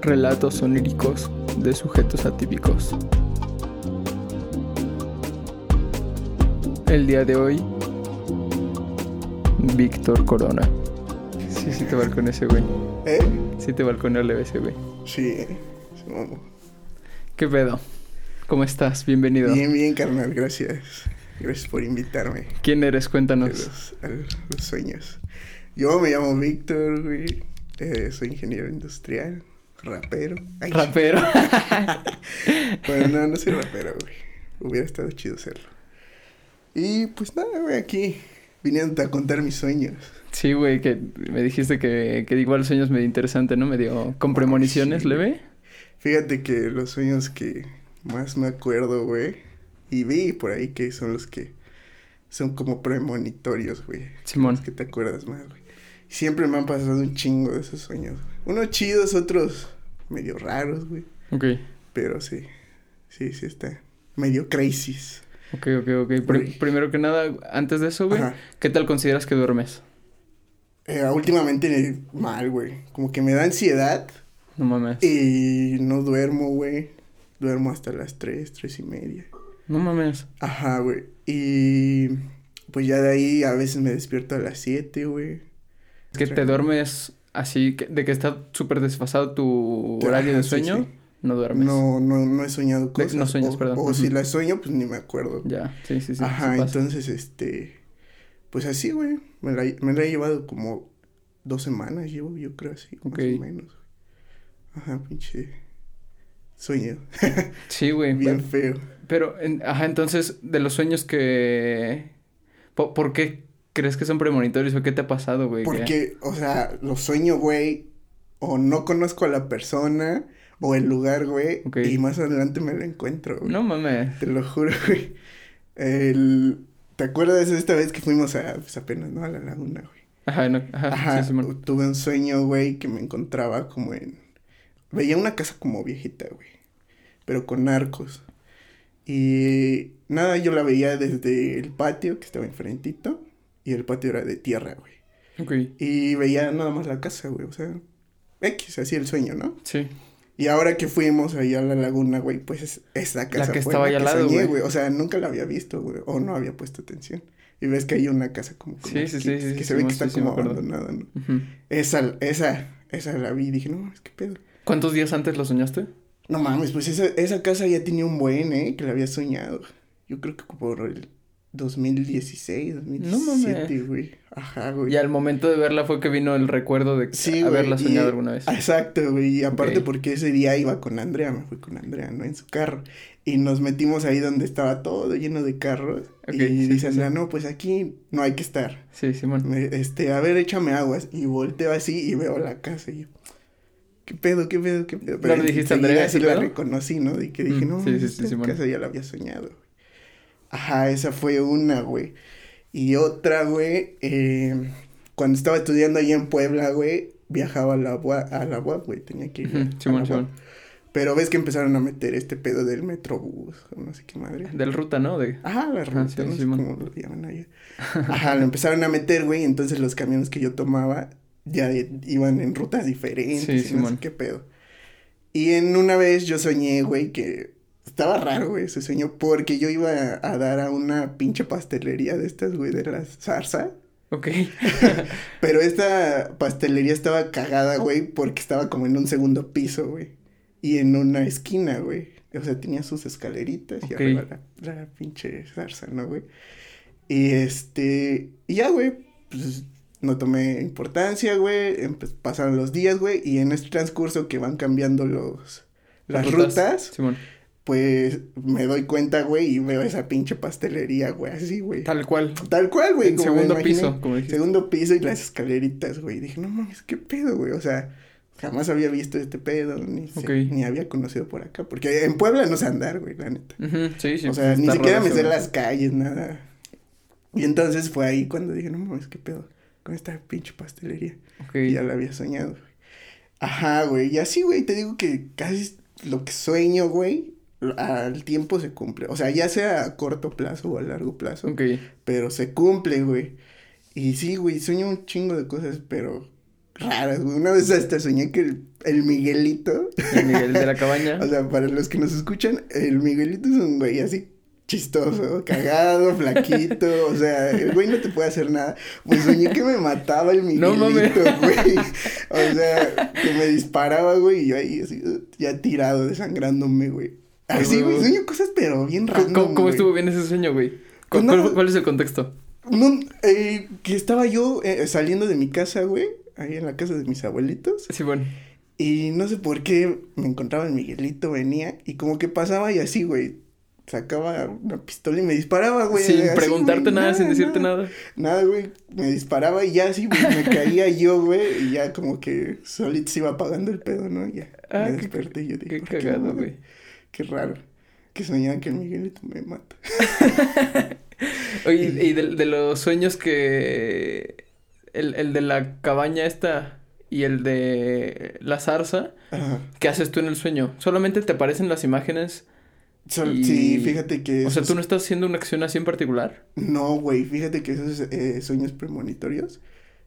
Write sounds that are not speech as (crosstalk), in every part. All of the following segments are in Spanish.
Relatos oníricos de sujetos atípicos. El día de hoy, Víctor Corona. Sí, sí te balconé ese güey. ¿Eh? Sí te balconé leve ese güey. Sí, eh. Sí. ¿Qué pedo? ¿Cómo estás? Bienvenido. Bien, bien, carnal, gracias. Gracias por invitarme ¿Quién eres? a Cuéntanos. los, a los sueños. Yo me llamo Víctor, güey. Eh, soy ingeniero industrial, rapero. Ay, Rapero. (laughs) Bueno, no, no soy rapero, güey. Hubiera estado chido serlo. Y pues nada, güey, aquí viniendo a contar mis sueños. Sí, güey, que me dijiste que, que igual sueños medio interesante, ¿no? Medio con premoniciones, Sí. leve. Fíjate que los sueños que más me acuerdo, güey, y vi por ahí que son los que son como premonitorios, güey. Simón. Los que te acuerdas más, güey. Siempre me han pasado un chingo de esos sueños, güey. Unos chidos, otros medio raros, güey. Ok, Pero sí, sí, sí está medio crazy. ok, ok, ok. Primero que nada, antes de eso, güey, Ajá. ¿qué tal consideras que duermes? Eh, últimamente mal, güey. Como que me da ansiedad No mames. y no duermo, güey. Duermo hasta las tres, tres y media. No mames. Ajá, güey. Y pues ya de ahí a veces me despierto a las 7, güey. Es que te duermes así, de que está súper desfasado tu horario de sueño, sí. no duermes. No, no, no he soñado cosas. no sueñas, o, perdón. O si las sueño, pues ni me acuerdo. Ya, sí, sí, sí. Ajá, entonces, este, pues así, güey. Me la, me la he llevado como dos semanas, llevo, yo creo así, más o menos. Ajá, pinche sueño. (laughs) Sí, güey. Bien Pero, feo. pero, en- ajá, entonces, de los sueños que... po- ¿Por, qué crees que son premonitorios o qué te ha pasado, güey? Que- Porque, o sea, lo sueño, güey, o no conozco a la persona o el lugar, güey, y más adelante me lo encuentro, güey. No mames. Te lo juro, (laughs) güey. El... ¿Te acuerdas de esta vez que fuimos a, pues apenas, ¿no? A la laguna, güey. Ajá, no, ajá, Ajá, sí, Simón. tuve un sueño, güey, que me encontraba como en... Veía una casa como viejita, güey, pero con arcos. Y nada, yo la veía desde el patio que estaba enfrentito, y el patio era de tierra, güey. Ok, Y veía nada más la casa, güey, o sea, X, así el sueño, ¿no? sí. Y ahora que fuimos ahí a la laguna, güey, pues es- esa casa que fue estaba la ahí al que lado, soñé, güey. O sea, nunca la había visto, güey, o no había puesto atención. Y ves que hay una casa como Sí, sí, sí, que se ve que está como abandonada, ¿no? Esa, esa, esa la vi y dije, no, es que pedo. ¿Cuántos días antes lo soñaste? No mames, pues esa, esa casa ya tenía un buen, ¿eh? Que la había soñado. Yo creo que por el 2016, 2017, güey. Ajá, güey. Y al momento de verla fue que vino el recuerdo de Sí, güey. haberla y- soñado alguna vez. Exacto, güey. Y aparte porque ese día iba con Andrea, me fui con Andrea, ¿no? En su carro. Y nos metimos ahí donde estaba todo lleno de carros. Y sí, dice sí, Andrea, sí. no, pues aquí no hay que estar. Sí, Simón. Me- Este, a ver, échame aguas. Y volteo así y veo la casa y yo, ¿qué pedo, qué pedo, qué pedo? ¿No le dijiste Andrea sí la reconocí, ¿no? Y que dije, Mm, no, sí, sí, sí, esta casa ya la había soñado. Ajá, esa fue una, güey. Y otra, güey, eh, cuando estaba estudiando allá en Puebla, güey, viajaba a la UAP, a la UAP, güey, tenía que ir. Simón. Pero ves que empezaron a meter este pedo del metrobús, no sé qué madre. Del ruta, ¿no? De... Ajá, la ruta, sí, no sé cómo lo llaman allá. Ajá, lo empezaron a meter, güey, entonces los camiones que yo tomaba ya iban en rutas diferentes Sí, y no sé qué pedo. Y en una vez yo soñé, güey, que estaba raro, güey, ese sueño, porque yo iba a, a dar a una pinche pastelería de estas, güey, de la zarza. Ok. (laughs) Pero esta pastelería estaba cagada, güey, porque estaba como en un segundo piso, güey. Y en una esquina, güey. O sea, tenía sus escaleritas y arriba la, la pinche zarza, ¿no, güey? Y este. Y ya, güey. Pues no tomé importancia, güey. empe- pasaron los días, güey. Y en este transcurso que van cambiando los. Las rutas, Simón. Pues me doy cuenta, güey, y veo esa pinche pastelería, güey, así, güey. Tal cual. Tal cual, güey. En segundo piso, como dijiste. Segundo piso y las escaleritas, güey. Dije, no mames, qué pedo, güey. O sea, jamás había visto este pedo, ni, se- ni había conocido por acá. Porque en Puebla no sé andar, güey, la neta. Ujú, Sí, sí. o sea, pues, ni está siquiera me sé las calles, nada. Y entonces fue ahí cuando dije, no mames, qué pedo con esta pinche pastelería. Ok. Y ya la había soñado, güey. Ajá, güey. Y así, güey, te digo que casi lo que sueño, güey, al tiempo se cumple. O sea, ya sea a corto plazo o a largo plazo. Ok. Pero se cumple, güey. Y sí, güey, sueño un chingo de cosas, pero raras, güey. Una vez hasta soñé que el, el Miguelito. El Miguel de la cabaña. (laughs) o sea, para los que nos escuchan, el Miguelito es un güey así chistoso, cagado, flaquito, o sea, el güey no te puede hacer nada. Pues soñé que me mataba el Miguelito, No güey. O sea, que me disparaba, güey, y yo ahí así, ya tirado, desangrándome, güey. Así, güey, sueño cosas, pero bien ¿Cómo, random, cómo- cómo güey. estuvo bien ese sueño, güey? Pues ¿Cu- no- ¿Cuál, cuál es el contexto? No, eh, que estaba yo eh, saliendo de mi casa, güey, ahí en la casa de mis abuelitos. Sí, bueno. Y no sé por qué me encontraba el Miguelito, venía y como que pasaba y así, güey. Sacaba una pistola y me disparaba, güey. sin así, preguntarte güey, nada, sin decirte nada. Nada, güey. Me disparaba y ya así, güey, me (laughs) caía yo, güey. Y ya como que solito se iba apagando el pedo, ¿no? Ya Ah, me qué- desperté y yo dije, Qué "¿Por qué cagado, no?". Qué raro. Que soñaba que el Miguelito me mata. (laughs) Oye, y de, de los sueños que... El, el de la cabaña esta y el de la zarza, Ajá. ¿qué haces tú en el sueño? ¿Solamente te aparecen las imágenes? Y- Sí, fíjate que... O sea, ¿tú no estás haciendo una acción así en particular? No, güey, fíjate que esos eh, sueños premonitorios,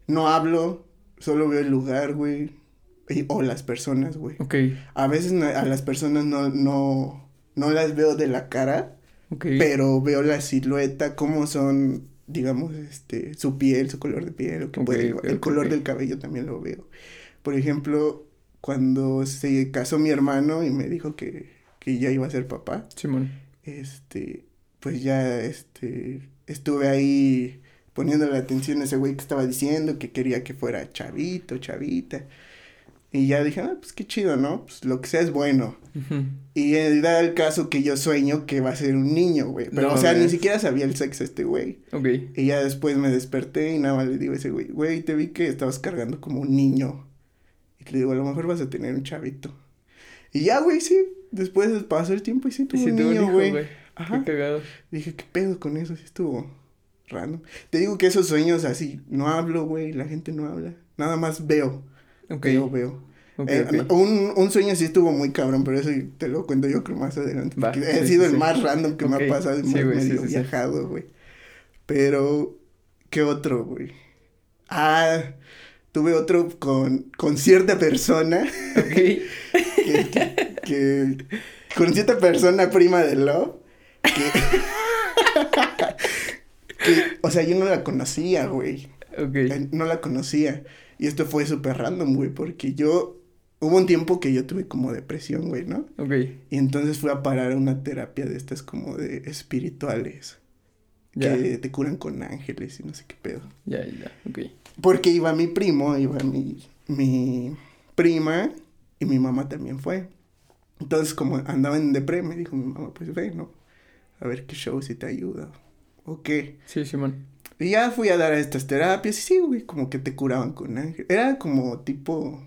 no hablo, solo veo el lugar, güey, y- o las personas, güey. Ok, A veces no- a las personas no, no, no las veo de la cara, pero veo la silueta, cómo son, digamos, este, su piel, su color de piel, lo que puede- ok, el color del cabello también lo veo. Por ejemplo, cuando se casó mi hermano y me dijo que, que ya iba a ser papá, Simón. este, pues ya, este, estuve ahí poniéndole atención a ese güey que estaba diciendo que quería que fuera chavito, chavita. Y ya dije, ah, pues qué chido, ¿no? Pues lo que sea es bueno. Ujú. Y eh, da el caso que yo sueño que va a ser un niño, güey. Pero, No o sea, ni siquiera sabía el sexo este güey. Ok. Y ya después me desperté y nada más le digo a ese güey, güey, te vi que estabas cargando como un niño. Y le digo, a lo mejor vas a tener un chavito. Y ya, güey, sí. Después pasó el tiempo y sí Y tuvo si un tuvo niño, güey. Ajá. Qué cagado. Dije, ¿qué pedo con eso? Sí estuvo random. Te digo que esos sueños así, no hablo, güey, la gente no habla. Nada más veo. Ok. Veo, veo. Eh, un, un sueño sí estuvo muy cabrón, pero eso te lo cuento yo creo más adelante. Va, porque sí, ha sido sí, el sí. más random que me ha pasado, el más sí, medio viajado, güey. Pero, ¿qué otro, güey? Ah, tuve otro con, con cierta persona, Ok. (laughs) que, que, que- con cierta persona prima de Love, que, (laughs) que, o sea, yo no la conocía, güey. Ok. Eh, No la conocía. Y esto fue súper random, güey, porque yo... Hubo un tiempo que yo tuve como depresión, güey, ¿no? Ok. Y entonces fui a parar a una terapia de estas como de espirituales. Ya. Que te curan con ángeles y no sé qué pedo. Ya, ya. Ok. Porque iba mi primo, iba mi, mi prima y mi mamá también fue. Entonces como andaba en depre, me dijo mi mamá, pues ve, ¿no? A ver qué show si te ayuda. O qué. Sí, Simón. Y ya fui a dar a estas terapias y sí, güey, como que te curaban con ángel. Era como tipo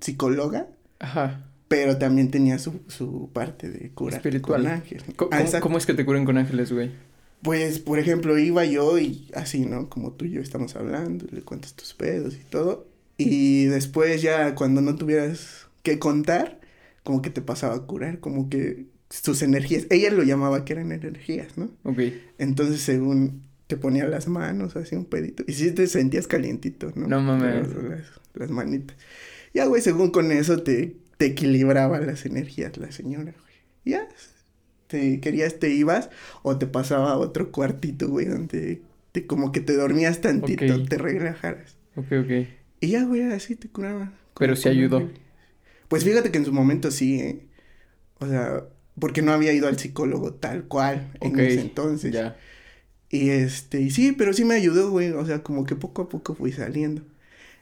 psicóloga, Ajá. pero también tenía su, su parte de curar Espiritual. con ángel. Ah, ¿Cómo, exacto. cómo es que te curan con ángeles, güey? Pues, por ejemplo, iba yo y así, ¿no? Como tú y yo estamos hablando, le cuentas tus pedos y todo. Y después ya cuando no tuvieras que contar, como que te pasaba a curar, como que sus energías, ella lo llamaba que eran energías, ¿no? Ok. Entonces, según te ponía las manos, así un pedito. Y sí te sentías calientito, ¿no? No mames. Las, las manitas. Ya, güey, según con eso te, te equilibraba las energías la señora, güey. Ya, te querías, te ibas o te pasaba a otro cuartito, güey, donde te, como que te dormías tantito, Ok. te relajaras. Ok, ok. Y ya, güey, así te curaba. Pero sí ayudó. ángel. Pues fíjate que en su momento sí, ¿eh? O sea, porque no había ido al psicólogo tal cual en Ok. ese entonces. Ya. Y este, y sí, pero sí me ayudó, güey. O sea, como que poco a poco fui saliendo.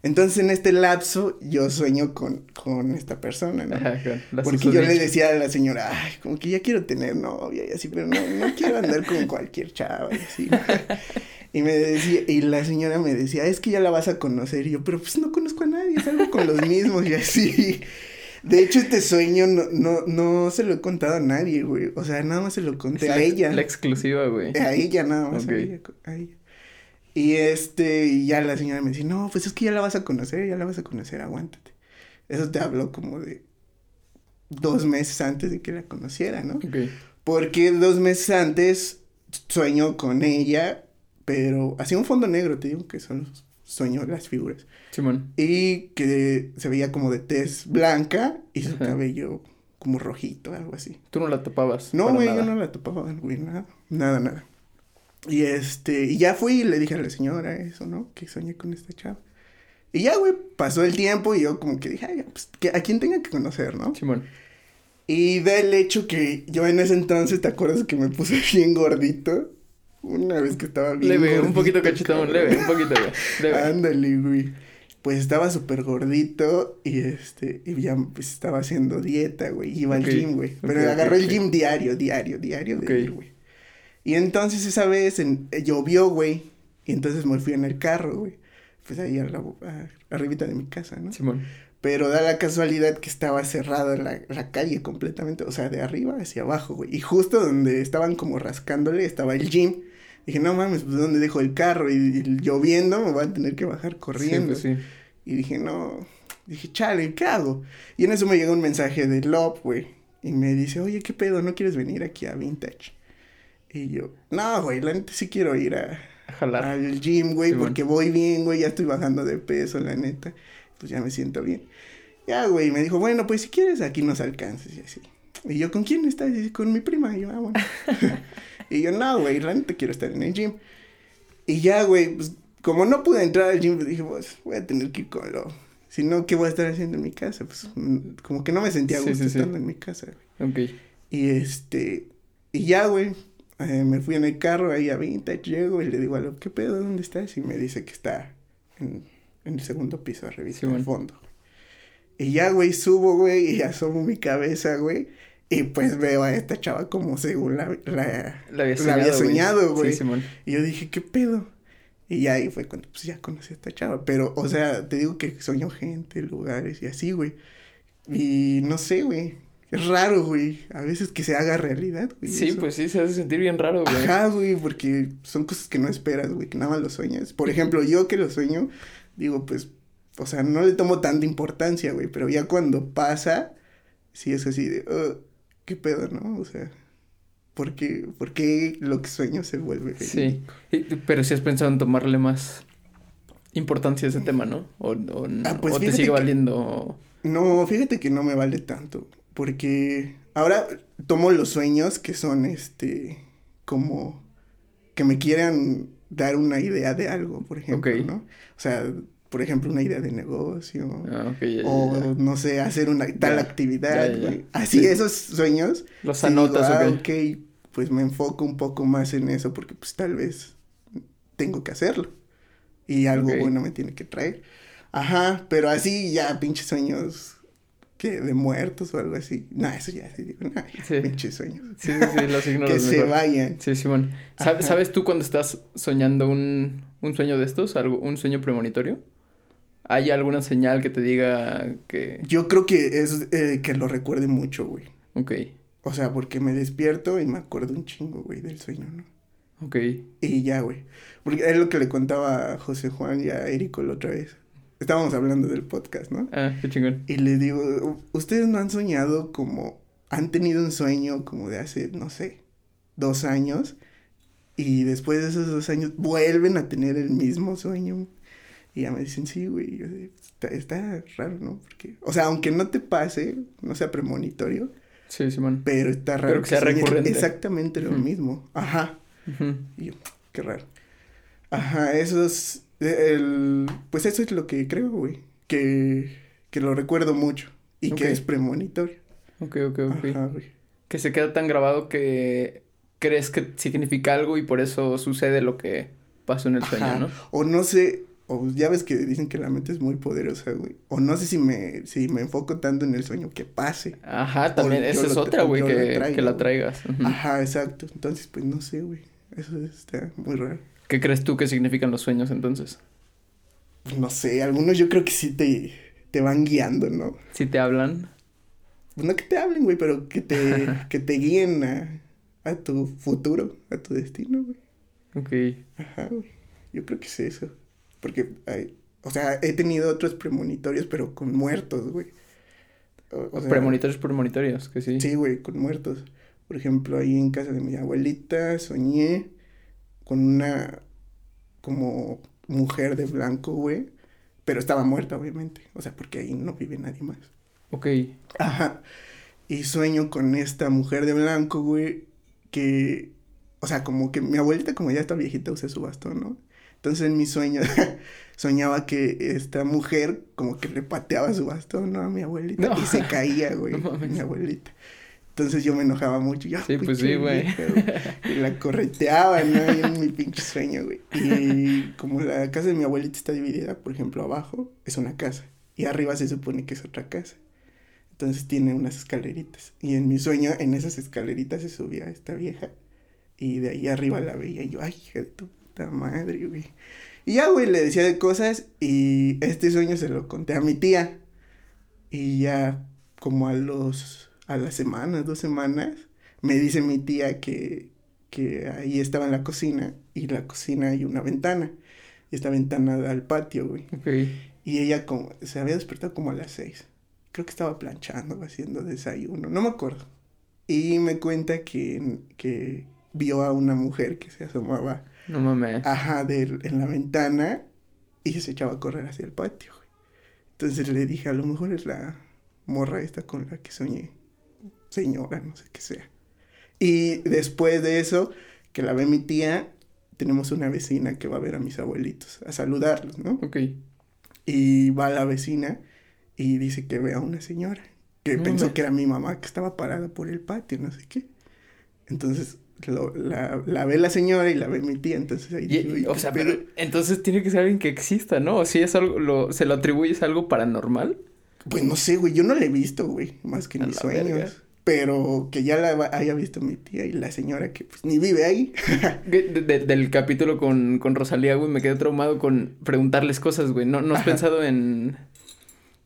Entonces, en este lapso, yo sueño con, con esta persona, ¿no? Ajá, con la Porque yo le decía a la señora, ay, como que ya quiero tener novia y así, pero no, no quiero andar con cualquier chava y así. (laughs) Y me decía, y la señora me decía, es que ya la vas a conocer. Y yo, pero pues no conozco a nadie, salgo con los mismos y así. De hecho, este sueño no, no, no se lo he contado a nadie, güey. O sea, nada más se lo conté la, a ella. La exclusiva, güey. A ella nada más, Ok. a ella, a ella. Y este, y ya la señora me decía, no, pues es que ya la vas a conocer, ya la vas a conocer, aguántate. Eso te habló como de dos meses antes de que la conociera, ¿no? Ok. Porque dos meses antes sueño con ella, pero hacía un fondo negro, te digo que solo sueño las figuras. Simón. Y que se veía como de tez blanca y su Ajá. cabello como rojito, algo así. Tú no la tapabas. No, güey, yo no la topaba, güey, nada, nada, nada. Y este, y ya fui y le dije a la señora eso, ¿no? Que soñé con esta chava. Y ya, güey, pasó el tiempo y yo como que dije, ay, pues, que a quien tenga que conocer, ¿no? Simón. Y da el hecho que yo en ese entonces, ¿te acuerdas que me puse (laughs) bien gordito? Una vez que estaba bien Leve, un poquito cachetón, cabrón. leve, un poquito. Leve. Ándale, güey. Pues estaba súper gordito y este, y ya pues, estaba haciendo dieta, güey. Iba al gym, güey. Pero ok, agarró el gym diario, diario, diario de ir, güey. Y entonces esa vez en- eh, llovió, güey. Y entonces me fui en el carro, güey. Pues ahí a la, a- arribita de mi casa, ¿no? Simón. Pero da la casualidad que estaba cerrada la, la calle completamente, o sea, de arriba hacia abajo, güey. Y justo donde estaban como rascándole estaba el gym. Dije, no mames, pues ¿dónde dejo el carro? Y, y lloviendo me voy a tener que bajar corriendo. Sí, pues sí. Y dije, no, dije, chale, ¿qué hago? Y en eso me llega un mensaje de Love, güey. Y me dice, oye, ¿qué pedo? ¿No quieres venir aquí a Vintage? Y yo, no, güey, la neta sí quiero ir a, A jalar. al gym, güey, porque voy bien, güey, ya estoy bajando de peso, la neta. Pues ya me siento bien. Ya, güey, me dijo, bueno, pues si quieres, aquí nos alcances y así. Y yo, ¿con quién estás? Y dice, con mi prima. Y yo, ah, bueno. (laughs) y yo, no, güey, neta quiero estar en el gym. Y ya, güey, pues como no pude entrar al gym, dije, pues voy a tener que ir con lo. Si no, ¿qué voy a estar haciendo en mi casa? Pues mm, como que no me sentía a gusto sí, sí. estando en mi casa, güey. Ok. Y este, y ya, güey, eh, me fui en el carro ahí a Vintage, llego y le digo a lo, ¿qué pedo? ¿Dónde estás? Y me dice que está en, en el segundo piso, Sí, al bueno. fondo. Y ya, güey, subo, güey, y asomo mi cabeza, güey, y pues veo a esta chava como según la, la, La había la soñado, había soñado, güey. Sí, Simón. Y yo dije, ¿qué pedo? Y ahí fue cuando, pues ya conocí a esta chava. Pero, o sea, te digo que soñó gente, lugares y así, güey. Y no sé, güey. Es raro, güey. A veces que se haga realidad, güey. Sí, eso. pues sí, se hace sentir bien raro, güey. Ajá, güey, porque son cosas que no esperas, güey, que nada más lo sueñas. Por ejemplo, yo que lo sueño, digo, pues, o sea, no le tomo tanta importancia, güey, pero ya cuando pasa, sí es así de, "Ugh, ¿qué pedo, no? O sea, ¿por qué, por qué lo que sueño se vuelve Sí. verídico? Y- Pero si has pensado en tomarle más importancia a ese tema, ¿no? O, o, Ah, pues o te sigue que- valiendo. No, fíjate que no me vale tanto, porque ahora tomo los sueños que son, este, como que me quieran dar una idea de algo, por ejemplo. ¿no? O sea, por ejemplo, una idea de negocio, Ah, ok, ya, ya, o ya. no sé, hacer una tal actividad. Así, Sí. esos sueños. Los sí digo, anotas, ah, ok. ok, pues me enfoco un poco más en eso, porque pues tal vez tengo que hacerlo. Y algo bueno me tiene que traer. Ajá, pero así ya pinches sueños que de muertos o algo así. No, eso ya sí digo, no, ya, Sí. pinches sueños. Sí, sí, sí, los ignoras (laughs) que se vayan. Sí, Simón. ¿Sab- Ajá. ¿Sabes tú cuando estás soñando un, un sueño de estos? Algo, un sueño premonitorio. ¿Hay alguna señal que te diga que... Yo creo que es eh, que lo recuerde mucho, güey. Ok, O sea, porque me despierto y me acuerdo un chingo, güey, del sueño, ¿no? ok. Y ya, güey. Porque es lo que le contaba a José Juan y a Érico la otra vez. Estábamos hablando del podcast, ¿no? Ah, qué chingón. Y le digo, ¿ustedes no han soñado como, han tenido un sueño como de hace, no sé, dos años? Y después de esos dos años vuelven a tener el mismo sueño. Y ya me dicen, sí, güey. Yo está, está raro, ¿no? Porque, o sea, aunque no te pase, no sea premonitorio, Sí, Simón. pero está raro. Pero que sea sueñes recurrente. Exactamente lo Ujú. mismo. Ajá. Ujú. Y yo, qué raro. Ajá, eso es, el, pues eso es lo que creo, güey. Que, que lo recuerdo mucho. Y Ok. que es premonitorio. Ok, ok, ok. Ajá, güey. Que se queda tan grabado que crees que significa algo y por eso sucede lo que pasó en el sueño, Ajá. ¿no? O no sé, o ya ves que dicen que la mente es muy poderosa, güey. O no sé si me, si me enfoco tanto en el sueño que pase. Ajá, también esa es otra, güey, que, traigo, que la traigas. Ajá, exacto. Entonces, pues no sé, güey. Eso está muy raro. ¿Qué crees tú que significan los sueños entonces? No sé, algunos yo creo que sí te, te van guiando, ¿no? Si te hablan. Pues no que te hablen, güey, pero que te, (laughs) que te guíen a, a tu futuro, a tu destino, güey. Ok. Ajá, güey. Yo creo que es eso. Porque, hay, o sea, he tenido otros premonitorios, pero con muertos, güey. O- o sea, Premonitorios, premonitorios, que sí. Sí, güey, con muertos. Por ejemplo, ahí en casa de mi abuelita soñé con una, como mujer de blanco, güey. Pero estaba muerta, obviamente. O sea, porque ahí no vive nadie más. Ok. Ajá. Y sueño con esta mujer de blanco, güey, que, o sea, como que mi abuelita, como ya está viejita, usa su bastón, ¿no? Entonces en mi sueño (laughs) soñaba que esta mujer como que le pateaba su bastón, ¿no? A mi abuelita. No. Y se caía, (laughs) güey, No mi abuelita. Entonces yo me enojaba mucho. Ya, Sí, pues sí, güey. Y la correteaba, ¿no? Ahí en mi pinche sueño, güey. Y como la casa de mi abuelita está dividida, por ejemplo, abajo es una casa. Y arriba se supone que es otra casa. Entonces tiene unas escaleritas. Y en mi sueño, en esas escaleritas se subía esta vieja. Y de ahí arriba la veía. Y yo, ay, hija de tu puta madre, güey. Y ya, güey, le decía de cosas. Y este sueño se lo conté a mi tía. Y ya, como a los. a las semanas, dos semanas, me dice mi tía que. que ahí estaba en la cocina. Y la cocina hay una ventana. Y esta ventana da al patio, güey. Y ella como, se había despertado como a las seis. Creo que estaba planchando, haciendo desayuno, no me acuerdo. Y me cuenta que, que vio a una mujer que se asomaba, No mames. ajá, de, en la ventana y se echaba a correr hacia el patio, güey. Entonces le dije, a lo mejor es la morra esta con la que soñé. Señora, no sé qué sea. Y después de eso, que la ve mi tía, tenemos una vecina que va a ver a mis abuelitos, a saludarlos, ¿no? Ok. Y va la vecina y dice que ve a una señora que No pensó me- que era mi mamá que estaba parada por el patio, no sé qué. Entonces lo- la, la ve la señora y la ve mi tía, entonces ahí Y- digo, "Oye, o ¿qué sea, pedo?". pero entonces tiene que ser alguien que exista, ¿no? O si es algo, lo, se lo atribuyes a algo paranormal. Pues no sé, güey, yo no la he visto, güey, más que en mis sueños. verga. Pero que ya la haya visto mi tía y la señora que pues ni vive ahí. (laughs) De- de- del capítulo con, con Rosalía, güey, me quedé traumado con preguntarles cosas, güey. ¿No, no has Ajá. pensado en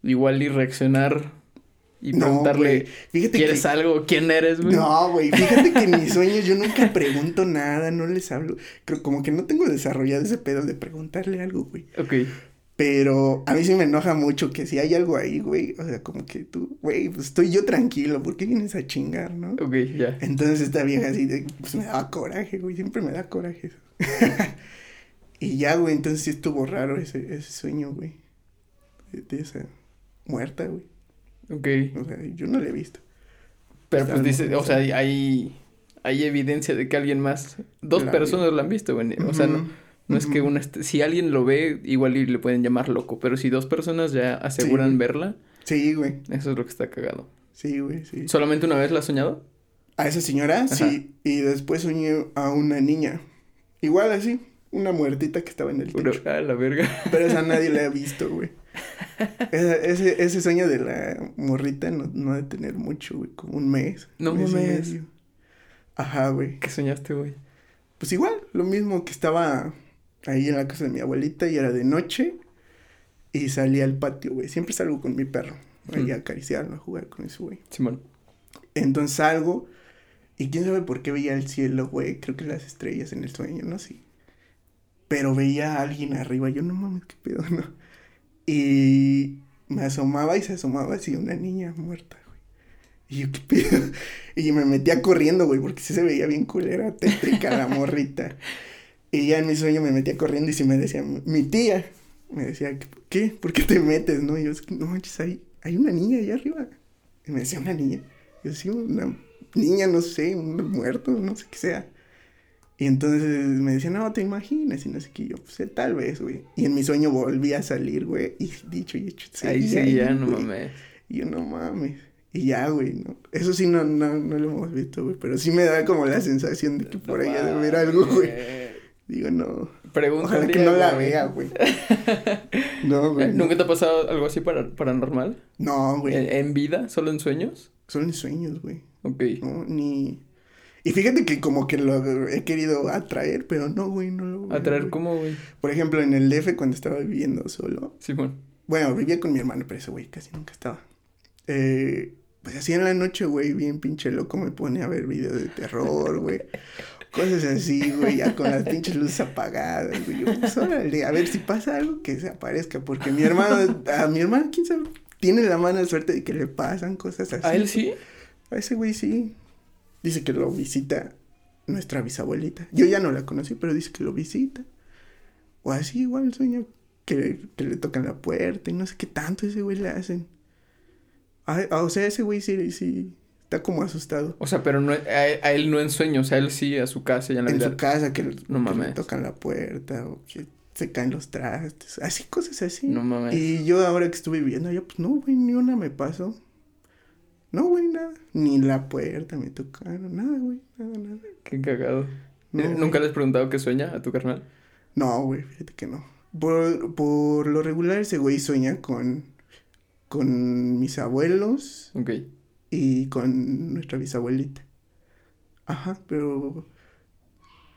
igual y reaccionar y No, preguntarle, fíjate ¿quieres que... algo? ¿Quién eres, güey? No, güey, fíjate que en (laughs) mis sueños yo nunca pregunto nada, no les hablo. Creo como que no tengo desarrollado ese pedo de preguntarle algo, güey. Ok. Pero a mí sí me enoja mucho que si hay algo ahí, güey, o sea, como que tú, güey, pues estoy yo tranquilo, ¿por qué vienes a chingar, no? Ok, ya. Entonces esta vieja así, de, pues me daba coraje, güey, siempre me da coraje eso. (laughs) y ya, güey, entonces sí estuvo raro ese, ese sueño, güey, de, de esa muerta, güey. Ok. O sea, yo no la he visto. Pero Está pues dice, o sea, hay, hay evidencia de que alguien más, dos La personas la han visto, güey. O sea, no, no es que una, si alguien lo ve, igual y le pueden llamar loco, pero si dos personas ya aseguran Sí. verla, Sí, güey, eso es lo que está cagado. sí, güey, sí. ¿Solamente una vez la has soñado? A esa señora, Ajá. sí, y después soñé a una niña, igual así, una muertita que estaba en el Pero, techo. ah, la verga. Pero esa (laughs) nadie la ha visto, güey. (laughs) Ese, ese sueño de la morrita no, no ha de tener mucho, güey, como un mes. No mes mames. medio. Ajá, güey. ¿Qué soñaste, güey? Pues igual, lo mismo que estaba ahí en la casa de mi abuelita y era de noche y salí al patio, güey. Siempre salgo con mi perro, ahí a acariciarlo, a jugar con ese güey. Simón. Entonces salgo y quién sabe por qué veía el cielo, güey. Creo que las estrellas en el sueño, no sé. Pero veía a alguien arriba. Yo no mames, qué pedo, (laughs) no. Y me asomaba y se asomaba así una niña muerta, güey. Y yo, qué pedo. Y me metía corriendo, güey, porque sí se veía bien culera, tétrica la morrita. Y ya en mi sueño me metía corriendo y sí me decía, mi tía, me decía, ¿qué? ¿Por qué te metes, no? Y yo, no manches, hay, hay una niña allá arriba. Y me decía, ¿una niña? Yo decía, una niña, no sé, un muerto, no sé qué sea. Y entonces me decía, no, te imaginas, y no sé qué. Yo, pues eh, tal vez, güey. Y en mi sueño volví a salir, güey. Y (laughs) dicho y hecho, Ahí sí, ya, no mames. Y yo, no mames. Y ya, güey, no. Eso sí no, no, no lo hemos visto, güey. Pero sí me da como la sensación de que por ahí ha de haber algo, güey. Digo, no. Pregúntale. Ojalá que no la vea, güey. (laughs) No, güey. no. ¿Nunca te ha pasado algo así para, paranormal? No, güey. ¿En, en vida? ¿Solo en sueños? Son sueños, güey. Ok. No, ni. Y fíjate que como que lo he querido atraer, pero no, güey, no lo. ¿Atraer güey. cómo, güey? Por ejemplo, en el DF cuando estaba viviendo solo. Simón. Bueno, vivía con mi hermano, pero ese güey casi nunca estaba. Eh, pues así en la noche, güey, bien pinche loco, me pone a ver videos de terror, güey. Cosas así, güey, ya con las pinches luces apagadas, güey. Yo, pues órale, a ver si pasa algo que se aparezca, porque mi hermano, a mi hermano, quién sabe, tiene la mala suerte de que le pasan cosas así. ¿A él sí? A ese güey sí. Dice que lo visita nuestra bisabuelita. Yo ya no la conocí, pero dice que lo visita. O así igual sueña que, que le tocan la puerta y no sé qué tanto ese güey le hacen. Ah, ah, o sea, ese güey sí, sí, está como asustado. O sea, pero no, a, a él no en sueño, o sea, él sí a su casa y en la En vida. su casa que, No que le tocan la puerta o que se caen los trastes. Así, cosas así. No mames. Y yo ahora que estuve viviendo allá, pues no, güey, ni una me pasó. No, güey, nada. Ni la puerta me tocaron, nada, güey, nada, nada. Qué cagado. No, Eh, güey. ¿Nunca le has preguntado qué sueña a tu carnal? No, güey, fíjate que no. Por, por lo regular ese güey sueña con, con mis abuelos Ok. y con nuestra bisabuelita. Ajá, pero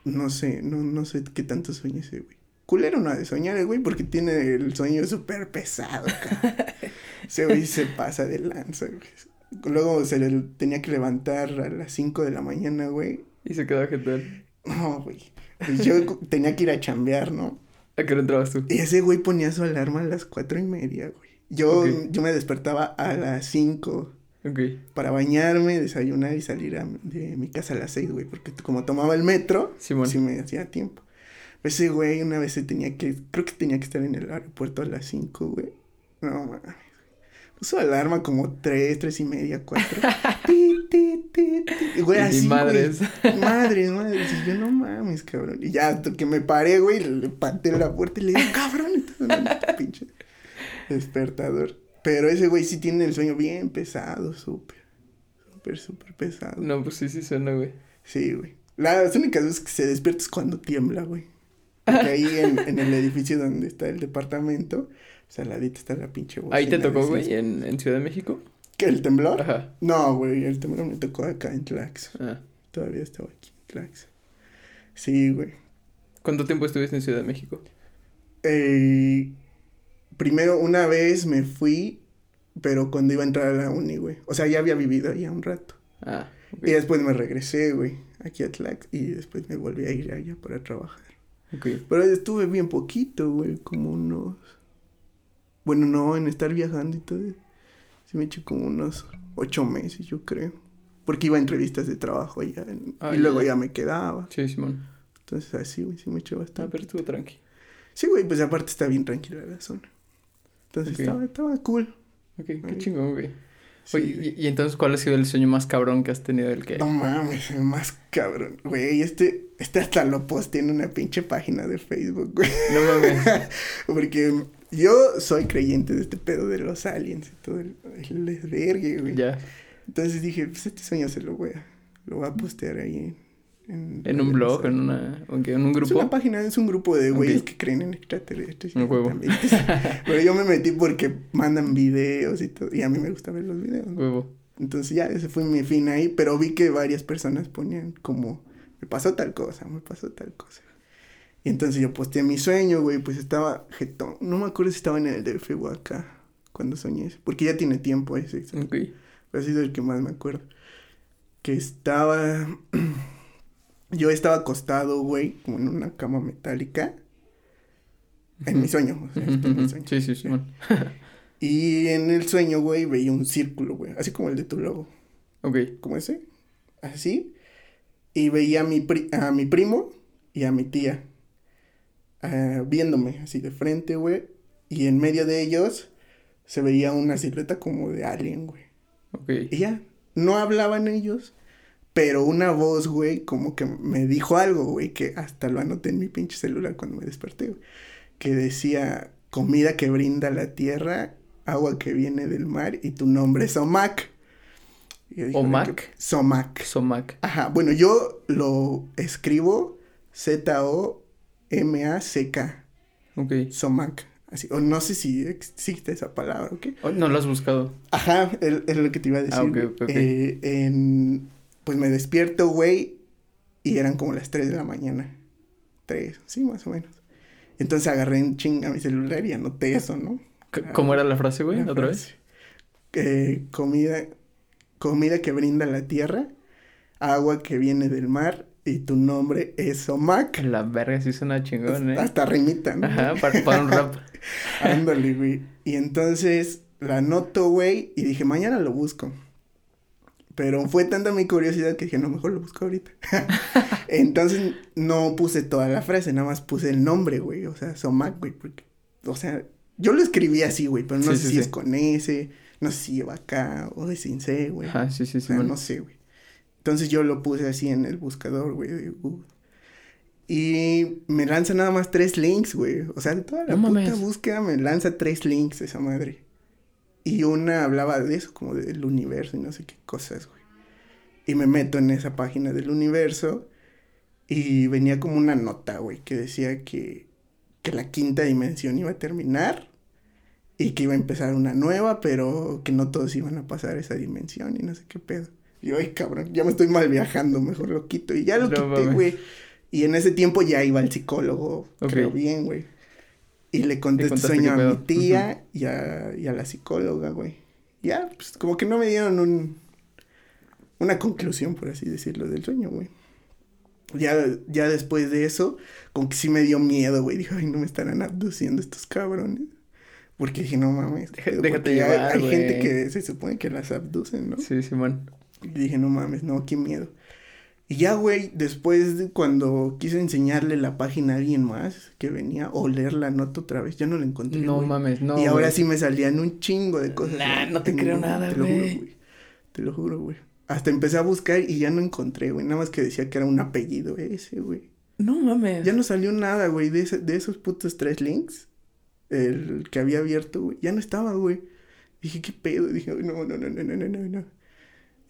no sé, no, no sé qué tanto sueña ese güey. Culero no ha de soñar el güey porque tiene el sueño súper pesado. (laughs) Ese güey se pasa de lanza, güey. Luego se le tenía que levantar a las 5 de la mañana, güey. Y se quedó tal. No, güey. Pues yo tenía que ir a chambear, ¿no? ¿A qué hora entrabas tú? Y ese güey ponía su alarma a las cuatro y media, güey. Yo, yo me despertaba a las 5 Ok. para bañarme, desayunar y salir a- de mi casa a las 6, güey. Porque como tomaba el metro, Simón. sí me hacía tiempo. Ese güey una vez se tenía que, creo que tenía que estar en el aeropuerto a las 5, güey. No, mames. Puso alarma como 3, 3 y media, 4. (laughs) ti, ti, ti, ti. Güey, así, madres. güey. Madres, madres. Y yo, no mames, cabrón. Y ya, que me paré, güey, le pateé la puerta y le dije, cabrón, y todo en el (laughs) pinche despertador. Pero ese güey sí tiene el sueño bien pesado, súper. Súper, súper pesado. No, pues sí, sí suena, güey. Sí, güey. Las únicas veces que se despierta es cuando tiembla, güey. Porque ahí en, en el edificio donde está el departamento, al ladito está la pinche bocina. ¿Ahí te tocó, güey? ¿En, en Ciudad de México? ¿Qué, el temblor? Ajá. No, güey, el temblor me tocó acá en Tlax. Ah. Todavía estaba aquí en Tlax. Sí, güey. ¿Cuánto tiempo estuviste en Ciudad de México? Eh, primero, una vez me fui, pero cuando iba a entrar a la uni, güey. O sea, ya había vivido allá un rato. Ah. Y después me regresé, güey, aquí a Tlax. Y después me volví a ir allá para trabajar. Ok. Pero estuve bien poquito, güey, como unos... Bueno, no, en estar viajando y todo. Sí me eché como unos ocho meses, yo creo. Porque iba a entrevistas de trabajo allá. en- Ah, y luego ya. me quedaba. Sí, Simón. Entonces así, güey, sí me eché Ah, bastante. pero estuvo tranqui. Sí, güey, pues aparte está bien tranquila la zona. Entonces estaba, estaba cool. Ok, qué Ay. chingón, güey. Sí, Oye, y, y entonces cuál ha sido el sueño más cabrón que has tenido del que... No mames, el más cabrón. Güey, este, este hasta lo posteé en una pinche página de Facebook, güey. No mames. (laughs) Porque yo soy creyente de este pedo de los aliens y todo el, el desvergue, güey. ya. Entonces dije, pues este sueño se lo voy a, lo voy a postear ahí en... En, ¿En un blog? ¿En, una, qué? ¿En un Es grupo? una página, es un grupo de güeyes Ok. que creen en extraterrestres. Un huevo. (laughs) Pero yo me metí porque mandan videos y todo. Y a mí me gusta ver los videos. Huevo. Entonces ya ese fue mi fin ahí. Pero vi que varias personas ponían como, me pasó tal cosa, me pasó tal cosa. Y entonces yo posteé mi sueño, güey. Pues estaba jetón. No me acuerdo si estaba en el DF o acá cuando soñé eso. Porque ya tiene tiempo ese. Ok. Pero ha sido el que más me acuerdo. Que estaba. (clears throat) Yo estaba acostado, güey, como en una cama metálica. En mi sueño. o sea, en mi ujú. sueño. Sí, sí, Simón. (laughs) Y en el sueño, güey, veía un círculo, güey. Así como el de tu logo. Ok. Como ese. Así. Y veía a mi, pri- a mi primo y a mi tía. Ah, viéndome así de frente, güey. Y en medio de ellos se veía una silueta como de alien, güey. Ok. Y ya, no hablaban ellos, pero una voz, güey, como que me dijo algo, güey, que hasta lo anoté en mi pinche celular cuando me desperté, güey, que decía, comida que brinda la tierra, agua que viene del mar y tu nombre es Omac. Dije, ¿Omac? "¿Qué- Somac. Somac. Ajá, bueno, yo lo escribo Z-O-M-A-C-K, Ok. Somac. Así, o no sé si existe esa palabra, ¿ok? Oh, no lo has buscado. Ajá, es lo que te iba a decir. Ah, ok, güey. ok, ok. Eh, en- pues me despierto, güey, y eran como las 3 de la mañana. 3, sí, más o menos. Entonces agarré en chinga mi celular y anoté eso, ¿no? ¿Cómo era la frase, güey? ¿Otra frase. vez? Eh, comida, comida que brinda la tierra, agua que viene del mar, y tu nombre es Omac. La verga sí suena chingón, ¿eh? Hasta rimita, ¿no? Ajá, para, para un rap. (laughs) Ándale, güey. Y entonces la anoto, güey, y dije, mañana lo busco. Pero fue tanta mi curiosidad que dije, no, mejor lo busco ahorita. (laughs) Entonces no puse toda la frase, nada más puse el nombre, güey. O sea, Somac, güey. Porque, o sea, yo lo escribí así, güey, pero no Sí, sé sí, si sí. es con S, no sé si lleva acá o es sin C, güey. Ajá, sí, sí, O sí. sea, man. no sé, güey. Entonces yo lo puse así en el buscador, güey, de Google. Y me lanza nada más tres links, güey. O sea, de toda la No puta mames. búsqueda me lanza tres links esa madre. Y una hablaba de eso, como del universo y no sé qué cosas, güey. Y me meto en esa página del universo y venía como una nota, güey, que decía que, que la quinta dimensión iba a terminar y que iba a empezar una nueva, pero que no todos iban a pasar esa dimensión y no sé qué pedo. Y yo, ay, cabrón, ya me estoy mal viajando, mejor lo quito. Y ya lo No quité, güey. Y en ese tiempo ya iba al psicólogo, Ok. creo bien, güey. Y le conté este sueño a mi tía y, a, y a la psicóloga, güey. Ya, pues como que no me dieron un, una conclusión, por así decirlo, del sueño, güey. Ya, ya después de eso, como que sí me dio miedo, güey. Dije, ay, no me estarán abduciendo estos cabrones. Porque dije, no mames. Déjate porque hay- llevar, Hay, gente que se supone que las abducen, ¿no? Sí, Simón. Y dije, no mames, no, qué miedo. Y ya, güey, después de cuando quise enseñarle la página a alguien más que venía o leer la nota otra vez, ya no la encontré. No wey. mames, no. Y ahora wey. sí me salían un chingo de cosas. Nah, no te, creo nada, güey. Te lo juro, güey. Te lo juro, güey. Hasta empecé a buscar y ya no encontré, güey. Nada más que decía que era un apellido ese, güey. No mames. Ya no salió nada, güey, de, ese, de esos putos tres links. El que había abierto, güey. Ya no estaba, güey. Dije, ¿qué pedo? Dije, no, no, no, no, no, no, no.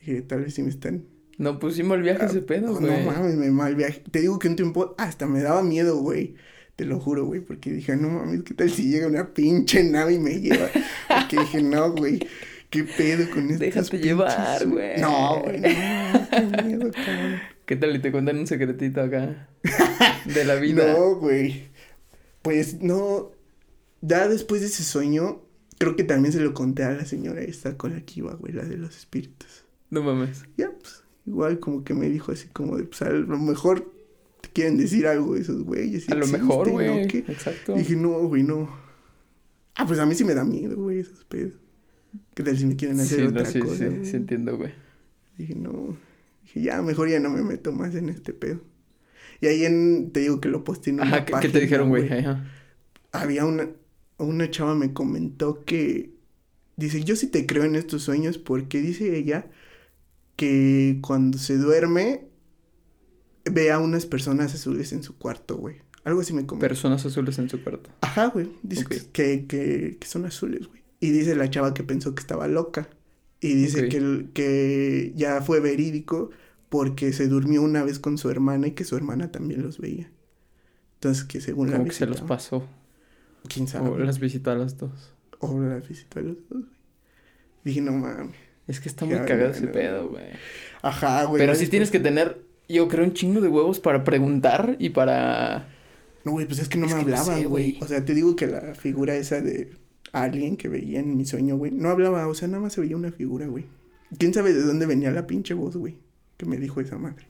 Dije, tal vez sí me están... No, pues sí mal viaje ese pedo, güey. no mames, me mal viaje. Te digo que un tiempo hasta me daba miedo, güey. Te lo juro, güey, porque dije, no mames, ¿qué tal si llega una pinche nave y me lleva? Porque dije, no, güey, ¿qué pedo con estos Déjate pinches llevar, güey. No, güey, no, qué miedo, cabrón. ¿Qué tal y te cuentan un secretito acá? (laughs) De la vida. No, güey. Pues no. Ya después de ese sueño, creo que también se lo conté a la señora esta con la que iba, güey, la de los espíritus. No mames. Ya, pues, igual como que me dijo así como de, pues a lo mejor te quieren decir algo esos güeyes. A lo mejor, ¿no? güey. ¿Qué? Exacto. Dije, no, güey, no. Ah, pues a mí sí me da miedo, güey, esos pedos. ¿Qué tal si me quieren hacer Sí, otra no, sí, cosa? sí, sí entiendo, güey. Dije, no. Dije, ya, mejor ya no me meto más en este pedo. Y ahí en, te digo que lo posté en una Ajá, ¿qué, te dijeron, güey? Había una, una chava me comentó que, dice, yo sí te creo en estos sueños porque dice ella que cuando se duerme ve a unas personas azules en su cuarto, güey. Algo así me comentó. Personas azules en su cuarto. Ajá, güey. Dice que, que, que son azules, güey. Y dice la chava que pensó que estaba loca. Y dice que, que ya fue verídico porque se durmió una vez con su hermana y que su hermana también los veía. Entonces que según la Como que se los pasó. ¿Quién sabe? O las visitó a las dos. O las visitó a los dos, güey. Dije, no mames. Es que está muy cagado ese pedo, güey. Ajá, güey. Pero sí tienes que tener, yo creo, un chingo de huevos para preguntar y para... No, güey, pues es que no Es me que no hablaba, sé, güey. güey. O sea, te digo que la figura esa de alguien que veía en mi sueño, güey, no hablaba, o sea, nada más se veía una figura, güey. ¿Quién sabe de dónde venía la pinche voz, güey? Que me dijo esa madre.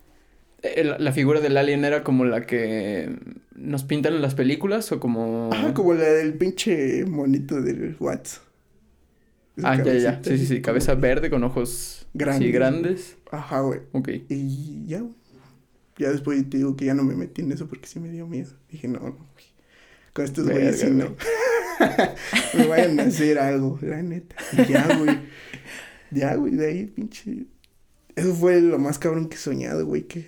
Eh, La, la figura del alien era como la que nos pintan en las películas o como... Ajá, como la del pinche monito del Watts. Ah, ya, ya, Sí, sí, sí. Cabeza verde con ojos Grandes. Sí, grandes. Ajá, güey. Ok. Y ya, güey. Ya después te digo que ya no me metí en eso porque sí me dio miedo. Dije, no, no, güey. Con estos güeyes sí no. (laughs) me vayan a hacer algo, la neta. Y ya, güey. Ya, güey, de ahí, pinche. Eso fue lo más cabrón que he soñado, güey. Que,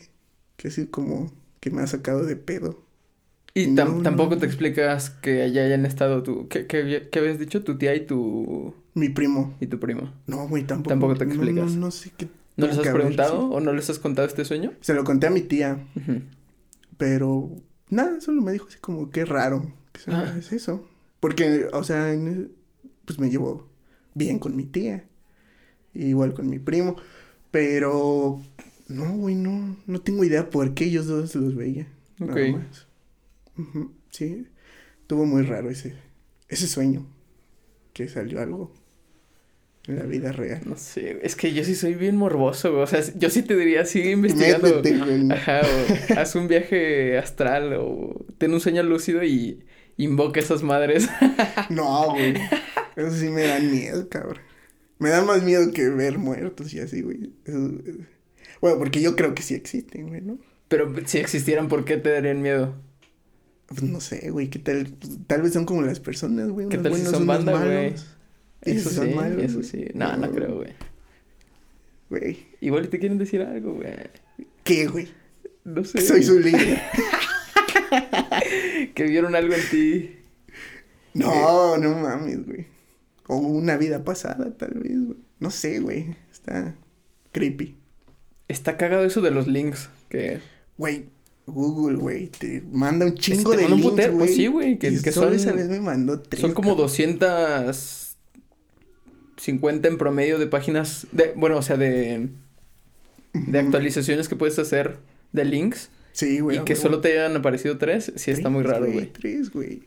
que así como que me ha sacado de pedo. Y No, tam- no, tampoco no. te explicas que allá hayan estado tu... ¿Qué, qué, qué habías dicho? Tu tía y tu... Mi primo. y tu primo. No, güey, tampoco. Tampoco te explicas. No, no, sé qué. ¿No les has preguntado o no les has contado este sueño? Se lo conté a mi tía, pero nada, solo me dijo así como qué raro. Que se- Ah. es eso. Porque, o sea, el- pues me llevo bien con mi tía. Igual con mi primo. Pero no, güey, no, no tengo idea por qué ellos dos los veía. Nada Ok. más. Sí. Estuvo muy raro ese, ese sueño. Que salió algo en la vida real. No sé, es que yo sí soy bien morboso, güey. O sea, yo sí te diría, sigue investigando. Métete, güey. Ajá, o haz un viaje astral o ten un sueño lúcido y invoca esas madres. (laughs) No, güey. Eso sí me da miedo, cabrón. Me da más miedo que ver muertos y así, güey. Eso- eh, Bueno, porque yo creo que sí existen, güey, ¿no? Pero si existieran, ¿por qué te darían miedo? Pues no sé, güey, ¿qué tal? Pues, tal vez son como las personas, güey. ¿Qué tal si buenos, son unos banda, güey? Eso sí, son malos. Eso sí. No, no, creo, güey. Güey. Igual te quieren decir algo, güey. ¿Qué, güey? No sé. Soy su líder. (laughs) que vieron algo en ti. No, eh. no mames, güey. O una vida pasada, tal vez, güey. No sé, güey. Está creepy. Está cagado eso de los links que... Güey, Google, güey, te manda un este, chingo te de manda links, pues güey. Pues sí, güey. Que, que, son... esa vez me mandó Son como 200... 50 en promedio de páginas, de, bueno, o sea, de, de actualizaciones que puedes hacer de links. Sí, güey. Y que solo te hayan aparecido tres, sí está muy raro, güey. Tres, güey.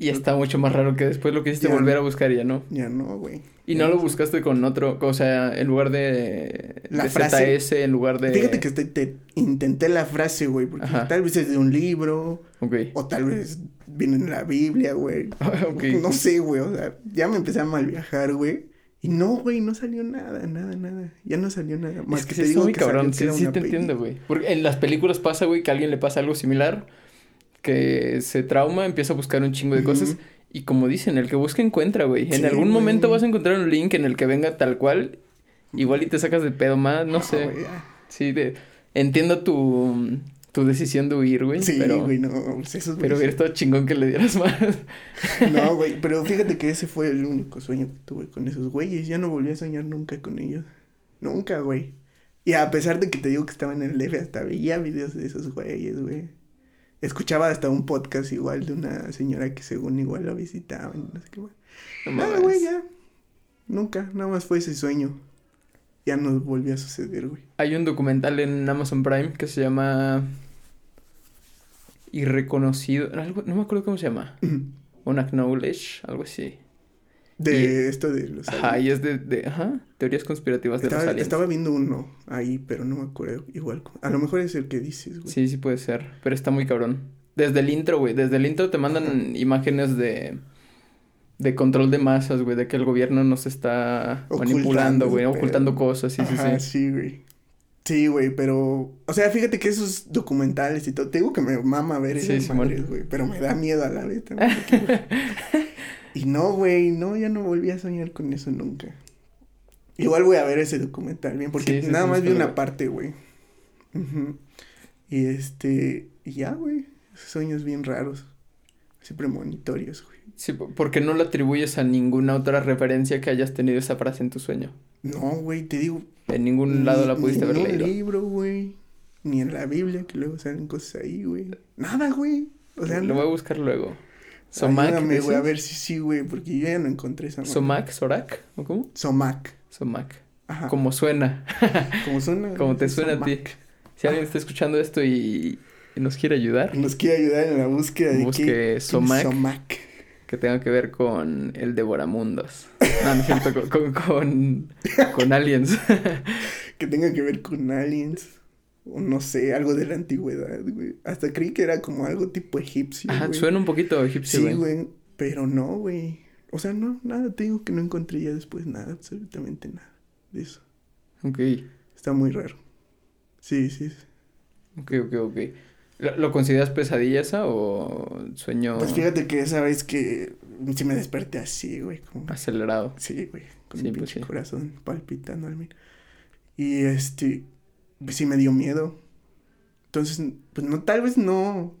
Y está mucho más raro que después lo quisiste ya volver a buscar ya no. Ya no, güey. Y no, lo buscaste con otro, o sea, en lugar de, la de frase, ZS, en lugar de... Fíjate que te, intenté la frase, güey, porque tal vez es de un libro, okay. o tal vez viene en la Biblia, güey. (laughs) ok. No sé, güey, o sea, ya me empecé a mal viajar, güey. Y no, güey, no salió nada, nada, nada. Ya no salió nada. Más es que, que, te digo muy que cabrón, salió sí, te entiendo, güey. Porque en las películas pasa, güey, que a alguien le pasa algo similar, que se trauma, empieza a buscar un chingo de cosas, y como dicen, el que busca encuentra, güey. En algún momento vas a encontrar un link en el que venga tal cual, igual y te sacas de pedo más, no, sé. güey, ya. Sí, de... Entiendo tu, tu decisión de huir, güey, Sí, pero... güey, no, pues Pero hubiera estado chingón que le dieras más. (laughs) No, güey, pero fíjate que ese fue el único sueño que tuve con esos güeyes. Ya no volví a soñar nunca con ellos. Nunca, güey. Y a pesar de que te digo que estaba en el DF, hasta veía videos de esos güeyes, güey. Escuchaba hasta un podcast igual de una señora que según igual lo visitaba no sé qué más. No Nada, güey, ya. Nunca, nada más fue ese sueño. Ya no volvió a suceder, güey. Hay un documental en Amazon Prime que se llama Irreconocido, algo, no me acuerdo cómo se llama. Unacknowledged, algo así. De esto de los Ajá, y es de, de ajá, teorías conspirativas de los aliens. estaba viendo uno ahí, pero no me acuerdo. Igual, a lo mejor es el que dices, güey. Sí, sí puede ser, pero está muy cabrón. Desde el intro, güey, desde el intro te mandan imágenes de de control de masas, güey, de que el gobierno nos está Ocultando manipulando, güey, ocultando cosas, sí, Ajá, sí, sí. sí, güey. Sí, güey, pero... O sea, fíjate que esos documentales y todo... Te digo que me mama ver Sí, madres, güey. Pero me da miedo a la vez también. (laughs) y no, güey, no, ya no volví a soñar con eso nunca. Igual voy a ver ese documental bien, porque Sí, nada más vi una parte, güey. Ujú. Y este... Y ya, güey. Esos sueños bien raros. Así premonitorios, güey. Sí, porque no le atribuyes a ninguna otra referencia que hayas tenido esa frase en tu sueño. No, güey, te digo... En ningún lado la Ni- pudiste ni haber en un libro, güey. Ni en la Biblia, que luego salen cosas ahí, güey. Nada, güey. O sea, Lo no. voy a buscar luego. Somac. Ayúdame, güey, a ver si sí, güey, porque yo ya no encontré esa. Somac, Sorac, ¿o cómo? Somac. Somac. Ajá. Como suena, (laughs) Como suena. (laughs) como te suena a ti. Si alguien está escuchando esto y, y nos quiere ayudar, Nos quiere ayudar en la búsqueda de Busque qué- Somac. Somac. Que tenga que ver con el devoramundos. No, no con, con, con, con aliens. (laughs) Que tenga que ver con aliens. O no sé, algo de la antigüedad, güey. Hasta creí que era como algo tipo egipcio, Ajá, güey. suena un poquito egipcio, Sí, güey. Pero no, güey. O sea, no, nada. Te digo que no encontré ya después nada, absolutamente nada de eso. Ok, Está muy raro. Sí, sí. sí. ok, ok, ok. ¿Lo, lo consideras pesadilla esa o sueño Pues fíjate que esa vez que sí me desperté así, güey. Como... acelerado? Sí, güey. Con Sí, mi pues pinche sí. corazón palpitando al mil. Y este, pues sí me dio miedo. Entonces, pues no, tal vez no,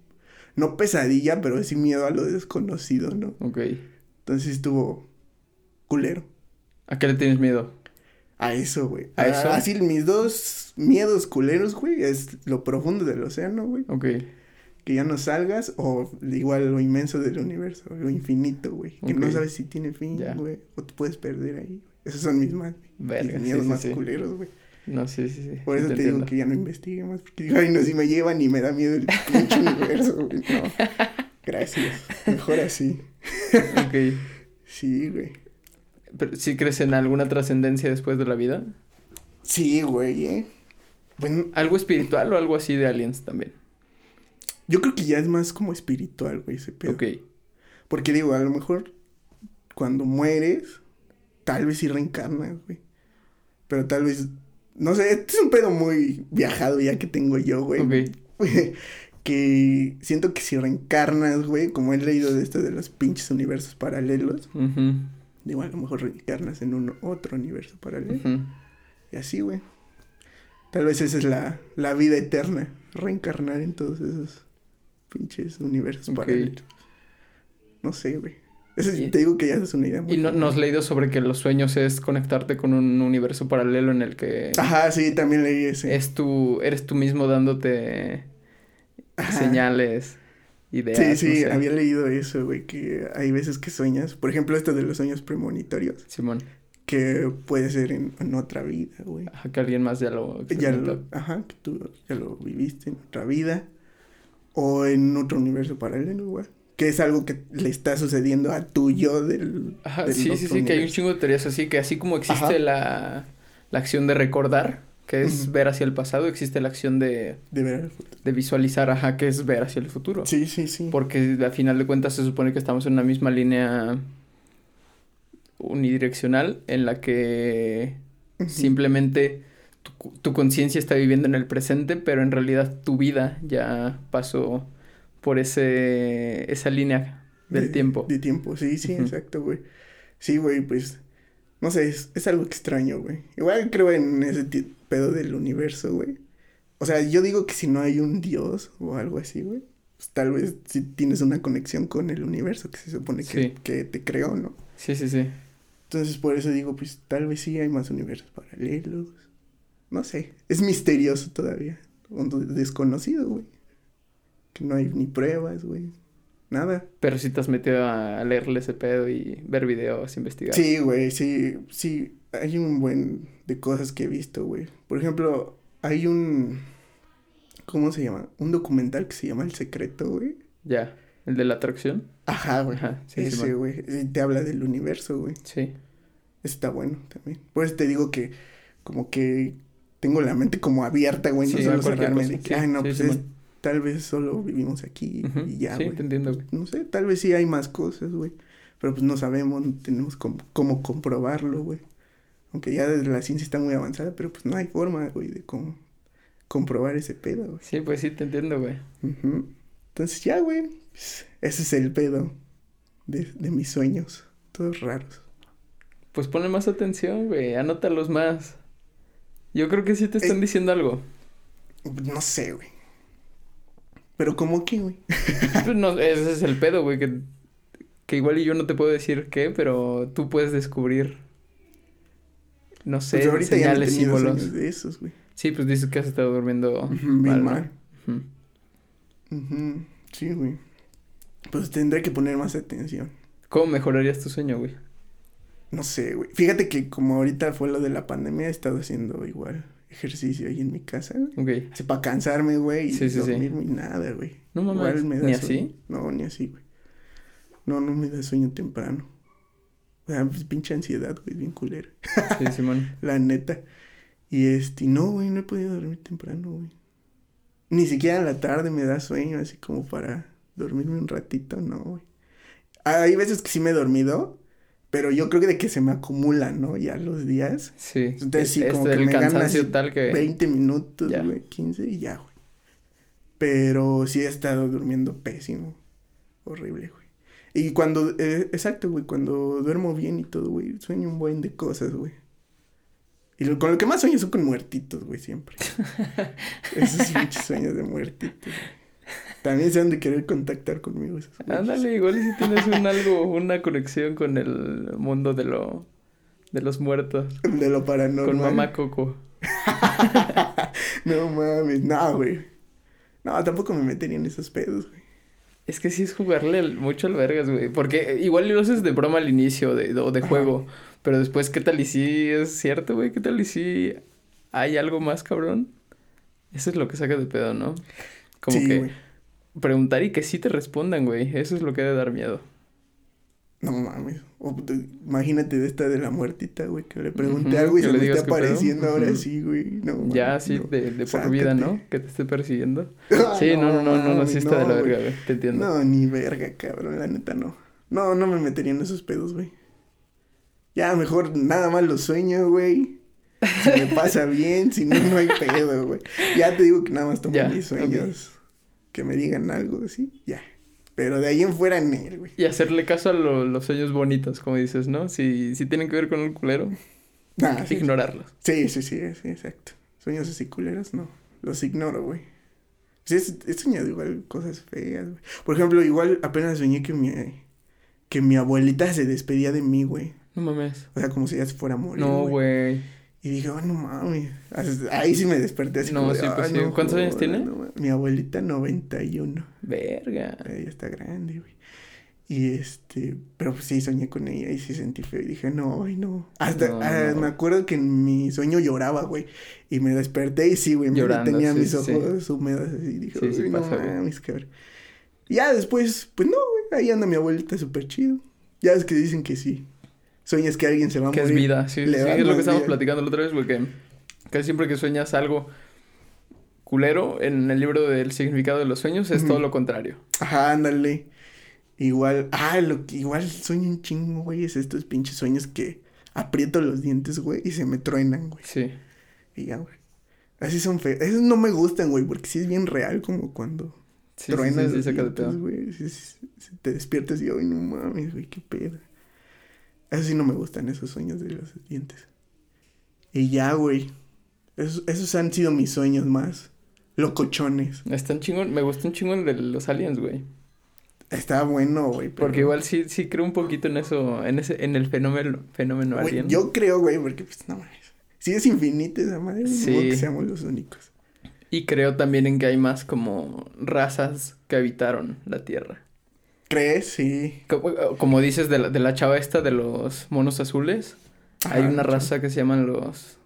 no pesadilla, pero sí miedo a lo desconocido, ¿no? Ok. Entonces estuvo culero. ¿A qué le tienes miedo? A eso, güey. ¿A eso? Así mis dos miedos culeros, güey, es lo profundo del océano, güey. Ok, Que ya no salgas, o igual lo inmenso del universo, lo infinito, güey. Que no sabes si tiene fin, güey. O te puedes perder ahí. Esos son mis más, verga, mis miedos sí, más sí. culeros, güey. No, sí, sí, sí. Por eso te te, digo que ya no investigue más, porque digo, ay, no, si me llevan y me da miedo el pinche (laughs) universo, güey. No. Gracias. Mejor así. Ok. (laughs) Sí, güey. Pero, ¿Sí crees en alguna trascendencia después de la vida? Sí, güey, eh. Bueno, ¿Algo espiritual o algo así de aliens también? yo creo que ya es más como espiritual, güey, ese pedo. Ok. Porque digo, a lo mejor cuando mueres, tal vez sí reencarnas, güey. Pero tal vez, no sé, este es un pedo muy viajado ya que tengo yo, güey. Ok. (laughs) que siento que si reencarnas, güey, como he leído de esto de los pinches universos paralelos, Ujú, digo, a lo mejor reencarnas en un otro universo paralelo. Y así, güey. Tal vez esa es la, la vida eterna, reencarnar en todos esos pinches universos Ok. paralelos. No sé, güey. Eso sí, Y- te digo que ya es una idea muy... Y no, no has leído sobre que los sueños es conectarte con un universo paralelo en el que Ajá, sí, también leí ese. es tú, eres tú mismo dándote Ajá. señales, ideas. Sí, no sí, sé. había leído eso, güey, que hay veces que sueñas, por ejemplo, esto de los sueños premonitorios, Simón, que puede ser en, en otra vida, güey. ajá, que alguien más ya lo Ya lo, ajá, que tú ya lo viviste en otra vida o en otro universo paralelo, güey. Que es algo que le está sucediendo a tu yo del. Ajá, del sí, sí, sí, que hay un chingo de teorías así, que así como existe la, la acción de recordar, que es ver hacia el pasado, existe la acción de, De ver de visualizar, ajá, que es ver hacia el futuro. Sí, sí, sí. Porque a final de cuentas se supone que estamos en una misma línea unidireccional en la que simplemente tu, tu conciencia está viviendo en el presente, pero en realidad tu vida ya pasó por ese esa línea del De- tiempo. De tiempo, sí, sí, exacto, güey. Sí, güey, pues. No sé, es, es algo extraño, güey. Igual creo en ese pedo del universo, güey. O sea, yo digo que si no hay un dios o algo así, güey. Pues tal vez si tienes una conexión con el universo que se supone que, Sí. que te creó, ¿no? Sí, sí, sí. Entonces por eso digo, pues tal vez sí hay más universos paralelos. No sé, es misterioso todavía. Desconocido, güey. Que no hay ni pruebas, güey. Nada. Pero si te has metido a leerle ese pedo y ver videos, investigar. Sí, güey, sí, sí. Hay un buen de cosas que he visto, güey. Por ejemplo, hay un... ¿Cómo se llama? Un documental que se llama El Secreto, güey. Ya. El de la atracción. Ajá, güey. Ajá, sí, Ese, güey. Y Te habla del universo, güey. Sí. Está bueno también. Por eso te digo que como que tengo la mente como abierta, güey. Sí, no solo cerrarme de que, sí, ay, no, sí, pues es- tal vez solo vivimos aquí y ya, Sí, güey. te entiendo, güey. No sé, tal vez sí hay más cosas, güey. Pero pues no sabemos, no tenemos cómo, cómo comprobarlo, güey. Aunque ya desde la ciencia está muy avanzada, pero pues no hay forma, güey, de cómo comprobar ese pedo, güey. Sí, pues sí, te entiendo, güey. Entonces ya, güey, pues, ese es el pedo de, de mis sueños, todos raros. Pues ponle más atención, güey. Anótalos más. Yo creo que sí te están Eh. diciendo algo. No sé, güey. Pero como que, güey. (laughs) Pues no, ese es el pedo, güey. Que, que igual y yo no te puedo decir qué, pero tú puedes descubrir. No sé, Pues ahorita ya no señales, símbolos. de esos, güey. Sí, pues dices que has estado durmiendo mal, Sí, güey. Pues tendré que poner más atención. ¿Cómo mejorarías tu sueño, güey? No sé, güey. Fíjate que como ahorita fue lo de la pandemia, he estado haciendo igual ejercicio ahí en mi casa, güey. Ok. Así para cansarme, güey, y Sí, sí, sí. dormirme y nada, güey. No mames, Igual me da ¿ni sueño. así? No, ni así, güey. No, no me da sueño temprano. Sea, (laughs) pues pinche ansiedad, güey, bien culera. Sí, Simón. (laughs) La neta. Y este, no, güey, no he podido dormir temprano, güey. Ni siquiera en la tarde me da sueño, así como para dormirme un ratito, no, güey. Hay veces que sí me he dormido, pero yo creo que de que se me acumulan, ¿no? Ya los días. Sí. Entonces, sí, Es- como que me tal que... 20 minutos, Ya. güey, 15 y ya, güey. Pero sí he estado durmiendo pésimo. Horrible, güey. Y cuando, eh, exacto, güey, cuando duermo bien y todo, güey, sueño un buen de cosas, güey. Y lo- con lo que más sueño son con muertitos, güey, siempre. (laughs) Esos pinches sueños de muertitos. También se han de querer contactar conmigo esos. Ándale, igual si tienes un algo, una conexión con el mundo de lo... De los muertos. De lo paranormal. Con mamá Coco. (laughs) No mames, no, güey. No, tampoco me metería en esos pedos, güey. Es que sí es jugarle mucho al vergas, güey. Porque igual lo haces de broma al inicio de, o de Ajá. juego. Pero después, ¿qué tal y si es cierto, güey? ¿Qué tal y si hay algo más, cabrón? Eso es lo que saca de pedo, ¿no? Como sí, que güey. preguntar y que sí te respondan, güey. Eso es lo que debe dar miedo. No mames. O, imagínate de esta de la muertita, güey, que le pregunté algo y se le está pedo. apareciendo ahora sí, güey. No, ya, sí, no. de, de por vida. ¿no? Que te esté persiguiendo. (laughs) Ah, Sí, no, no, no, no, no, sí está de la verga, güey. Te entiendo. No, ni verga, cabrón, la neta no. No, no me metería en esos pedos, güey. Ya mejor nada más lo sueño, güey. Si me pasa (laughs) bien, si no, no hay pedo, güey. Ya te digo que nada más tomo Ya, mis sueños. Que me digan algo así, ya. Pero de ahí en fuera en él, güey. Y hacerle caso a lo- los sueños bonitos, como dices, ¿no? Si, si tienen que ver con el culero, Nah, sí, ignorarlos. sí, sí, sí, sí, exacto. Sueños así culeros, no. Los ignoro, güey. Sí, he, he soñado igual cosas feas, güey. Por ejemplo, igual apenas soñé que mi, que mi abuelita se despedía de mí, güey. No mames. O sea, como si ya se fuera a morir. No, güey. Y dije, oh, no mames. Ahí sí me desperté así No, como sí, pues "Ay, sí. no ¿Cuántos años tiene? no mames". mi abuelita, 91. Verga. Ella está grande, güey. Y este, pero pues sí, soñé con ella y sí sentí feo. Y dije, no, ay, no. Hasta, No, ah, no. me acuerdo que en mi sueño lloraba, güey. Y me desperté y sí, güey, Llorando, tenía sí, mis sí. ojos húmedos así. Y dije, Sí, sí "Ay, no pasa, mames, cabrón. Ya después, pues no, güey, ahí anda mi abuelita súper chido. Ya es que dicen que sí. Sueñas que alguien se va a Que es morir. vida, sí, sí, le sí, dan es lo que estábamos vida. platicando la otra vez, güey, que casi siempre que sueñas algo culero, en el libro del significado de los sueños es todo lo contrario. Ajá, ándale. Igual, ah, lo que igual sueño un chingo, güey, es estos pinches sueños que aprieto los dientes, güey, y se me truenan, güey. Sí. Y ya, güey. Así son feos. Esos no me gustan, güey, porque sí es bien real como cuando Sí, sí, truenas sí, sí, los dientes, güey. Sí, sí, sí, te despiertas y, ay, no mames, güey, qué pedo. Eso sí no me gustan, esos sueños de los dientes. Y ya, güey. Esos, esos han sido mis sueños más locochones. Están chingón, me gusta un chingón de los aliens, güey. Está bueno, güey. pero- Porque igual sí, sí creo un poquito en eso, en ese, en el fenómeno, fenómeno Güey, alien. yo creo, güey, porque pues no mames. Si es infinita esa madre, no Sí. que seamos los únicos. Y creo también en que hay más como razas que habitaron la Tierra. ¿Crees? Sí. Como, como dices de la, de la chava esta de los monos azules, hay una raza que se llaman los...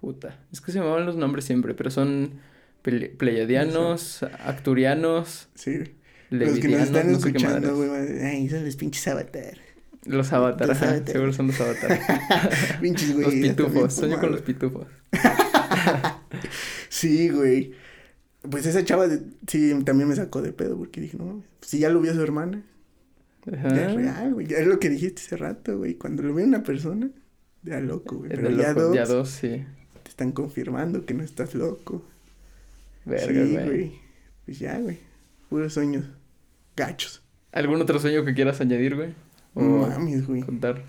Puta, es que se llamaban los nombres siempre, pero son ple- pleiadianos, acturianos, Sí. Los que nos están no escuchando, güey, ay, son los pinches avatar. Los avatar, Los ajá, avatar. seguro son los avatar. (laughs) pinches, güey. los pitufos, sueño con los pitufos. (laughs) Sí, güey. Pues esa chava, de- sí, también me sacó de pedo porque dije, no mames, si ya lo vio su hermana, Ajá. ya es real, güey. Ya es lo que dijiste hace rato, güey. Cuando lo ve una persona, ya loco, güey. Es Pero ya loco, dos, ya dos, sí. te están confirmando que no estás loco. Verga, sí, güey. Pues ya, güey. Puros sueños gachos. ¿Algún otro sueño que quieras añadir, güey? O No mames, güey. contar.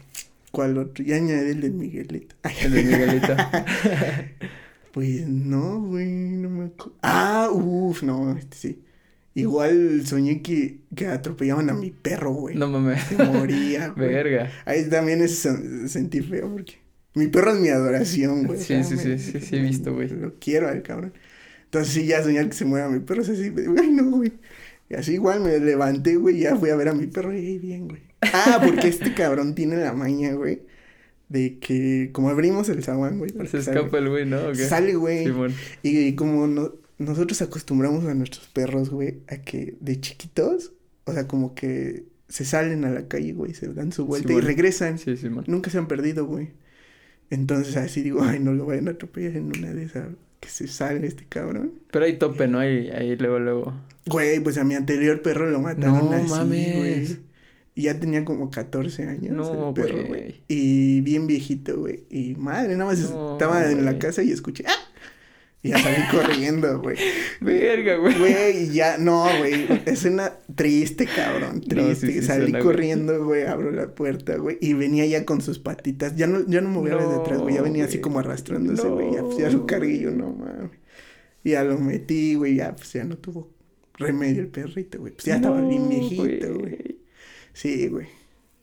¿Cuál otro? Ya añadí el de Miguelito. Ay, El de Miguelito. (laughs) (laughs) Pues no, güey, no me acuerdo. Ah, uff, no, este sí. Igual soñé que, que atropellaban a mi perro, güey. no mames. Se moría, (laughs) güey. Verga. Ahí también es, sentí feo porque mi perro es mi adoración, güey. Sí, sí, sí, sí, sí he visto, güey. Lo quiero al cabrón. Entonces sí, ya soñar que se muera mi perro, es así, güey, no, güey. Y así igual me levanté, güey, ya fui a ver a mi perro y ahí bien, güey. Ah, porque este cabrón tiene la maña, güey, de que como abrimos el zaguán, güey. Se escapa el güey, ¿no? Sale, güey. Y, como no- nosotros acostumbramos a nuestros perros, güey, a que de chiquitos, o sea, como que se salen a la calle, güey, se dan su vuelta y regresan. Sí, Simón. Nunca se han perdido, güey. Entonces así digo, ay, no lo vayan a atropellar en una de esas que se sale este cabrón. Pero hay tope, ¿no? Ahí, ahí luego, luego. Güey, pues a mi anterior perro lo mataron No así, mames. güey. Y ya tenía como 14 años No, el perro, güey. Y bien viejito, güey. Y madre, nada más No, estaba en la casa y escuché, ¡ah! Y ya salí corriendo, güey. (laughs) Verga, güey. Güey, y ya, no, güey. Es una triste, cabrón. No, Triste. sí, sí Salí suena, corriendo, güey. Abro la puerta, güey. Y venía ya con sus patitas. Ya no, ya no movía No, detrás, güey. Ya venía así como arrastrándose, güey. Ya, pues, ya No, lo cargué yo, no mames. Ya lo metí, güey. Ya, pues ya no tuvo remedio el perrito, güey. Pues ya estaba bien No, viejito, güey. Sí, güey.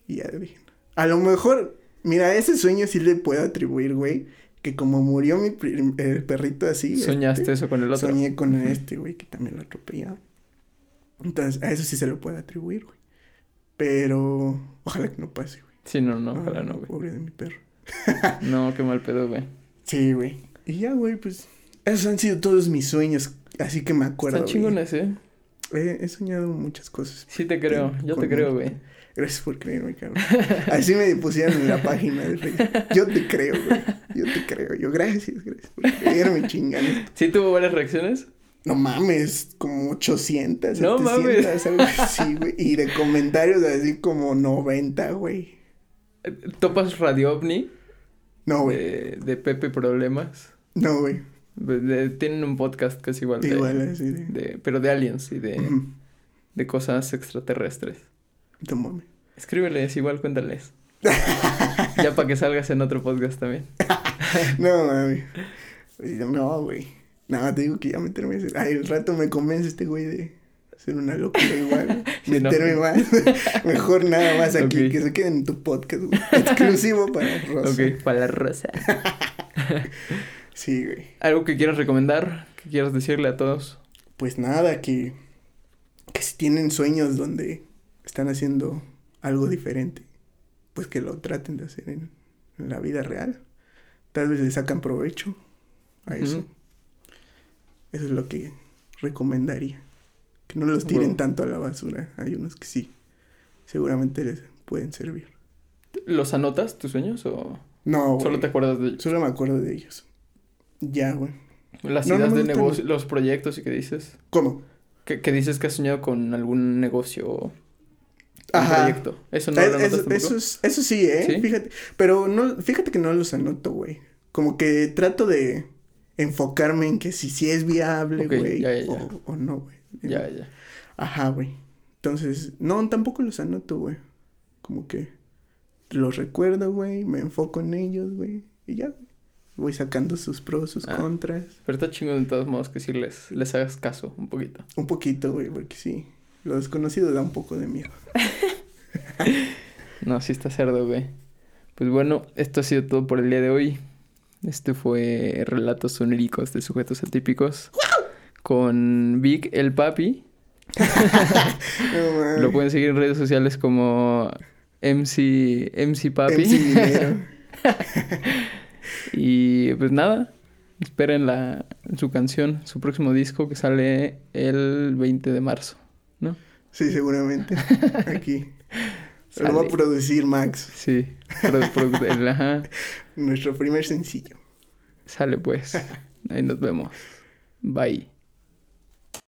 Y ya dije. A lo mejor, mira, ese sueño sí le puedo atribuir, güey. Que como murió mi el perrito así. Soñaste este, eso con el otro. Soñé con este, güey, que también lo atropellaron. Entonces, a eso sí se lo puede atribuir, güey. Pero, ojalá que no pase, güey. Sí, no, no, ojalá no, güey. Pobre de mi perro. (laughs) No, qué mal pedo, güey. Sí, güey. Y ya, güey, pues, esos han sido todos mis sueños. Así que me acuerdo, Están chingones, ¿eh? He, he soñado muchas cosas. Sí te creo, yo te creo, güey. Gracias por creerme, cabrón. Así me pusieron en la página de Facebook. Yo te creo, güey. Yo te creo. Yo, gracias, gracias por creerme, chingando. ¿Sí tuvo varias reacciones? No mames, como 800, No 700, algo así, güey. Y de comentarios así como 90, güey. ¿Topas Radio OVNI? No, güey. De, de Pepe Problemas. No, güey. Tienen un podcast que es igual de, Igual de- pero de aliens y de, de cosas extraterrestres. No mames. Escríbeles, igual cuéntales. (laughs) ya para que salgas en otro podcast también. (laughs) No, mami. No, güey. No, te digo que ya meterme... Ay, el rato me convence este güey de hacer una locura igual. (laughs) Meterme más. Mejor nada más aquí, que se queden en tu podcast, güey. Exclusivo para Rosa. Ok, para la rosa. Sí, güey. ¿Algo que quieras recomendar? ¿Que quieras decirle a todos? Pues nada, que... Que si tienen sueños donde están haciendo algo diferente, pues que lo traten de hacer en, en la vida real. Tal vez le sacan provecho a eso. Eso es lo que recomendaría. Que no los tiren Huevo. tanto a la basura. Hay unos que sí. Seguramente les pueden servir. ¿Los anotas tus sueños o No, güey. solo te acuerdas de ellos? Solo me acuerdo de ellos. Ya, güey. Las No, ideas de negocio, los proyectos y que dices. ¿Cómo? Que, que dices que has soñado con algún negocio o Ajá. proyecto. Eso no Eh, lo eso, eso, es- eso sí, ¿eh? ¿Sí? Fíjate. Pero no, fíjate que no los anoto, güey. Como que trato de enfocarme en que si sí es viable, güey. ya, ya, ya. O, o no, güey. Ya, ya. Ajá, güey. Entonces, no, tampoco los anoto, güey. Como que los recuerdo, güey, me enfoco en ellos, güey, y ya, güey. Voy sacando sus pros, sus Ah. contras. Pero está chingón de todos modos que sí les, les hagas caso un poquito. Un poquito, güey, porque sí, lo desconocido da un poco de miedo. (laughs) No, sí está cerdo, güey. Pues bueno, esto ha sido todo por el día de hoy. Este fue Relatos Oníricos de Sujetos Atípicos. Con Vic el Papi. (laughs) No. Lo pueden seguir en redes sociales como MC, MC Papi. MC. (laughs) y pues nada, esperen la, su canción, su próximo disco que sale el 20 de marzo, ¿no? Sí, seguramente. (laughs) Aquí. Lo va a producir Max, Sí, el- ajá, nuestro primer sencillo. sale pues. (laughs) Ahí nos vemos. Bye.